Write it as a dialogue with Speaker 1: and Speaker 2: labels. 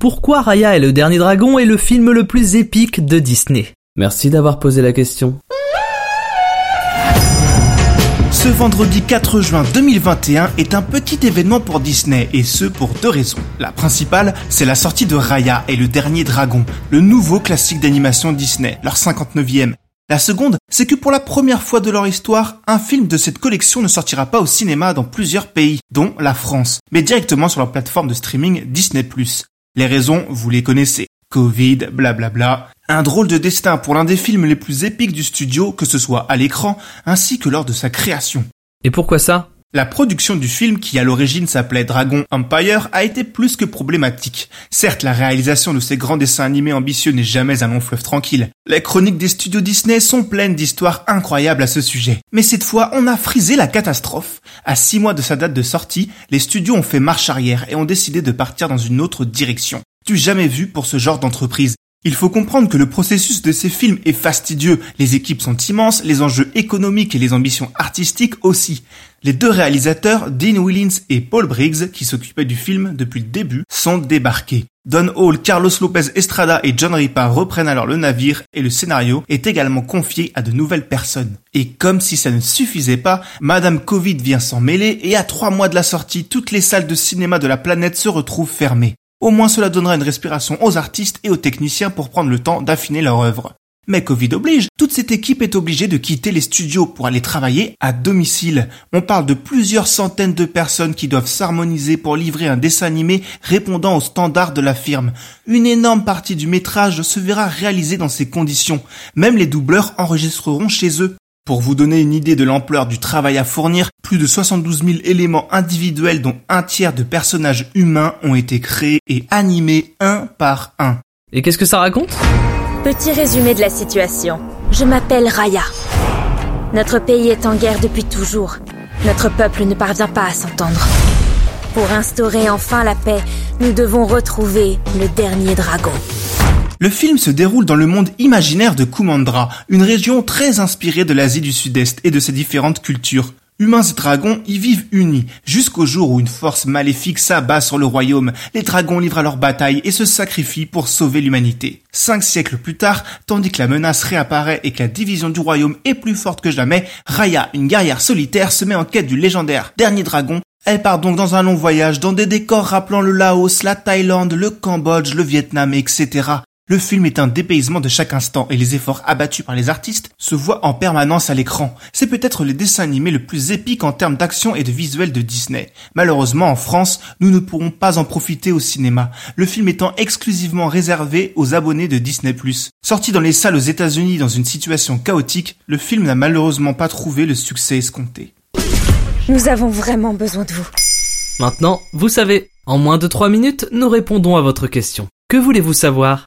Speaker 1: Pourquoi Raya et le dernier dragon est le film le plus épique de Disney
Speaker 2: Merci d'avoir posé la question.
Speaker 3: Ce vendredi 4 juin 2021 est un petit événement pour Disney et ce pour deux raisons. La principale, c'est la sortie de Raya et le dernier dragon, le nouveau classique d'animation Disney, leur 59e. La seconde, c'est que pour la première fois de leur histoire, un film de cette collection ne sortira pas au cinéma dans plusieurs pays, dont la France, mais directement sur leur plateforme de streaming Disney+. Les raisons, vous les connaissez. Covid, blablabla. Un drôle de destin pour l'un des films les plus épiques du studio, que ce soit à l'écran, ainsi que lors de sa création.
Speaker 1: Et pourquoi ça?
Speaker 3: La production du film, qui à l'origine s'appelait Dragon Empire, a été plus que problématique. Certes, la réalisation de ces grands dessins animés ambitieux n'est jamais un long fleuve tranquille. Les chroniques des studios Disney sont pleines d'histoires incroyables à ce sujet. Mais cette fois, on a frisé la catastrophe. À six mois de sa date de sortie, les studios ont fait marche arrière et ont décidé de partir dans une autre direction du jamais vu pour ce genre d'entreprise. Il faut comprendre que le processus de ces films est fastidieux, les équipes sont immenses, les enjeux économiques et les ambitions artistiques aussi. Les deux réalisateurs, Dean Willins et Paul Briggs, qui s'occupaient du film depuis le début, sont débarqués. Don Hall, Carlos Lopez Estrada et John Ripa reprennent alors le navire et le scénario est également confié à de nouvelles personnes. Et comme si ça ne suffisait pas, Madame Covid vient s'en mêler et à trois mois de la sortie, toutes les salles de cinéma de la planète se retrouvent fermées. Au moins cela donnera une respiration aux artistes et aux techniciens pour prendre le temps d'affiner leur œuvre. Mais Covid oblige, toute cette équipe est obligée de quitter les studios pour aller travailler à domicile. On parle de plusieurs centaines de personnes qui doivent s'harmoniser pour livrer un dessin animé répondant aux standards de la firme. Une énorme partie du métrage se verra réalisée dans ces conditions. Même les doubleurs enregistreront chez eux. Pour vous donner une idée de l'ampleur du travail à fournir, plus de 72 000 éléments individuels dont un tiers de personnages humains ont été créés et animés un par un.
Speaker 1: Et qu'est-ce que ça raconte?
Speaker 4: Petit résumé de la situation. Je m'appelle Raya. Notre pays est en guerre depuis toujours. Notre peuple ne parvient pas à s'entendre. Pour instaurer enfin la paix, nous devons retrouver le dernier dragon.
Speaker 3: Le film se déroule dans le monde imaginaire de Kumandra, une région très inspirée de l'Asie du Sud-Est et de ses différentes cultures. Humains et dragons y vivent unis, jusqu'au jour où une force maléfique s'abat sur le royaume. Les dragons livrent alors bataille et se sacrifient pour sauver l'humanité. Cinq siècles plus tard, tandis que la menace réapparaît et que la division du royaume est plus forte que jamais, Raya, une guerrière solitaire, se met en quête du légendaire dernier dragon elle part donc dans un long voyage dans des décors rappelant le Laos, la Thaïlande, le Cambodge, le Vietnam, etc. Le film est un dépaysement de chaque instant et les efforts abattus par les artistes se voient en permanence à l'écran. C'est peut-être le dessin animé le plus épique en termes d'action et de visuel de Disney. Malheureusement, en France, nous ne pourrons pas en profiter au cinéma, le film étant exclusivement réservé aux abonnés de Disney+. Sorti dans les salles aux États-Unis dans une situation chaotique, le film n'a malheureusement pas trouvé le succès escompté.
Speaker 4: Nous avons vraiment besoin de vous.
Speaker 1: Maintenant, vous savez, en moins de 3 minutes, nous répondons à votre question. Que voulez-vous savoir?